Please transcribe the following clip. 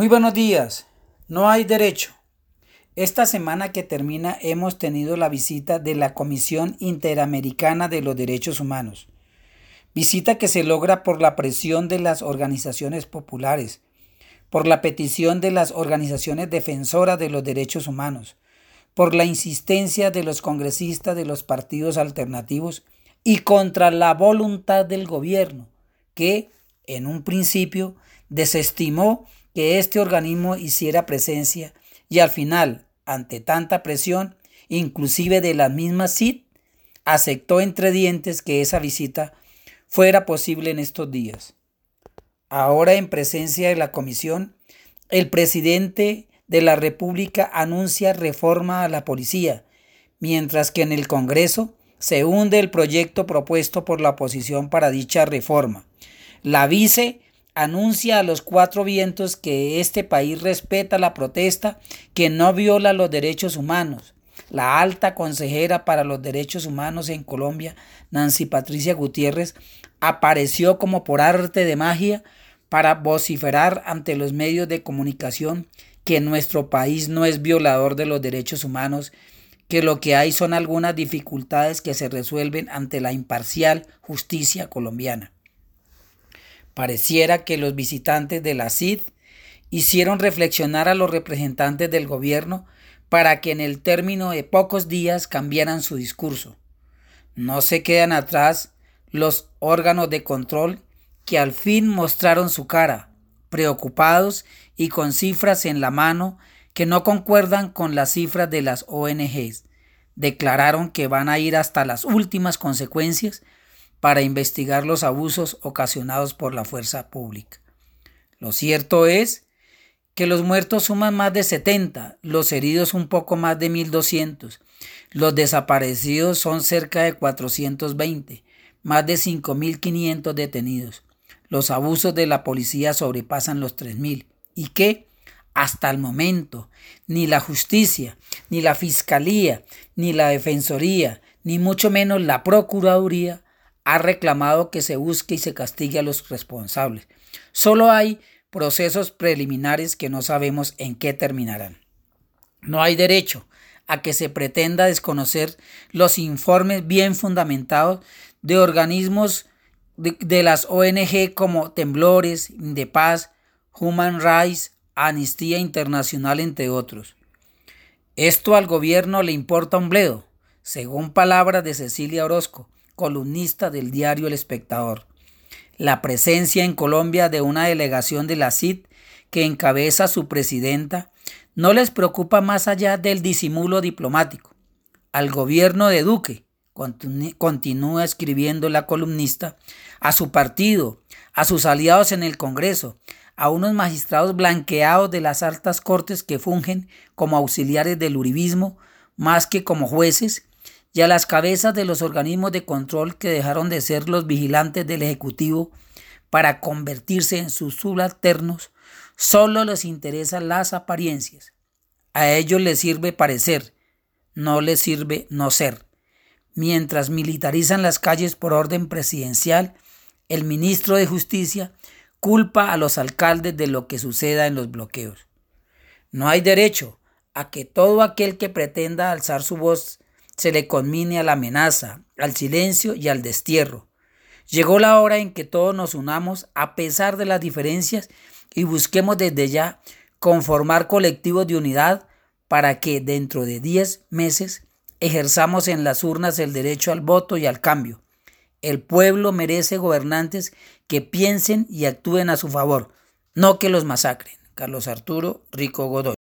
Muy buenos días. No hay derecho. Esta semana que termina hemos tenido la visita de la Comisión Interamericana de los Derechos Humanos. Visita que se logra por la presión de las organizaciones populares, por la petición de las organizaciones defensoras de los derechos humanos, por la insistencia de los congresistas de los partidos alternativos y contra la voluntad del gobierno, que, en un principio, desestimó que este organismo hiciera presencia y al final, ante tanta presión, inclusive de la misma CID, aceptó entre dientes que esa visita fuera posible en estos días. Ahora, en presencia de la comisión, el presidente de la República anuncia reforma a la policía, mientras que en el Congreso se hunde el proyecto propuesto por la oposición para dicha reforma. La vice anuncia a los cuatro vientos que este país respeta la protesta, que no viola los derechos humanos. La alta consejera para los derechos humanos en Colombia, Nancy Patricia Gutiérrez, apareció como por arte de magia para vociferar ante los medios de comunicación que nuestro país no es violador de los derechos humanos, que lo que hay son algunas dificultades que se resuelven ante la imparcial justicia colombiana. Pareciera que los visitantes de la CID hicieron reflexionar a los representantes del gobierno para que en el término de pocos días cambiaran su discurso. No se quedan atrás los órganos de control que al fin mostraron su cara, preocupados y con cifras en la mano que no concuerdan con las cifras de las ONGs. Declararon que van a ir hasta las últimas consecuencias para investigar los abusos ocasionados por la fuerza pública. Lo cierto es que los muertos suman más de 70, los heridos un poco más de 1.200, los desaparecidos son cerca de 420, más de 5.500 detenidos. Los abusos de la policía sobrepasan los 3.000 y que, hasta el momento, ni la justicia, ni la fiscalía, ni la defensoría, ni mucho menos la procuraduría ha reclamado que se busque y se castigue a los responsables. Solo hay procesos preliminares que no sabemos en qué terminarán. No hay derecho a que se pretenda desconocer los informes bien fundamentados de organismos de, las ONG como Temblores, de Paz, Human Rights, Amnistía Internacional, entre otros. Esto al gobierno le importa un bledo, según palabras de Cecilia Orozco, columnista del diario El Espectador. La presencia en Colombia de una delegación de la CID que encabeza su presidenta no les preocupa más allá del disimulo diplomático. Al gobierno de Duque, continúa escribiendo la columnista, a su partido, a sus aliados en el Congreso, a unos magistrados blanqueados de las altas cortes que fungen como auxiliares del uribismo más que como jueces, y a las cabezas de los organismos de control que dejaron de ser los vigilantes del Ejecutivo para convertirse en sus subalternos, solo les interesan las apariencias. A ellos les sirve parecer, no les sirve no ser. Mientras militarizan las calles por orden presidencial, el ministro de Justicia culpa a los alcaldes de lo que suceda en los bloqueos. No hay derecho a que todo aquel que pretenda alzar su voz se le conmine a la amenaza, al silencio y al destierro. Llegó la hora en que todos nos unamos a pesar de las diferencias y busquemos desde ya conformar colectivos de unidad para que dentro de 10 meses ejerzamos en las urnas el derecho al voto y al cambio. El pueblo merece gobernantes que piensen y actúen a su favor, no que los masacren. Carlos Arturo Rico Godoy.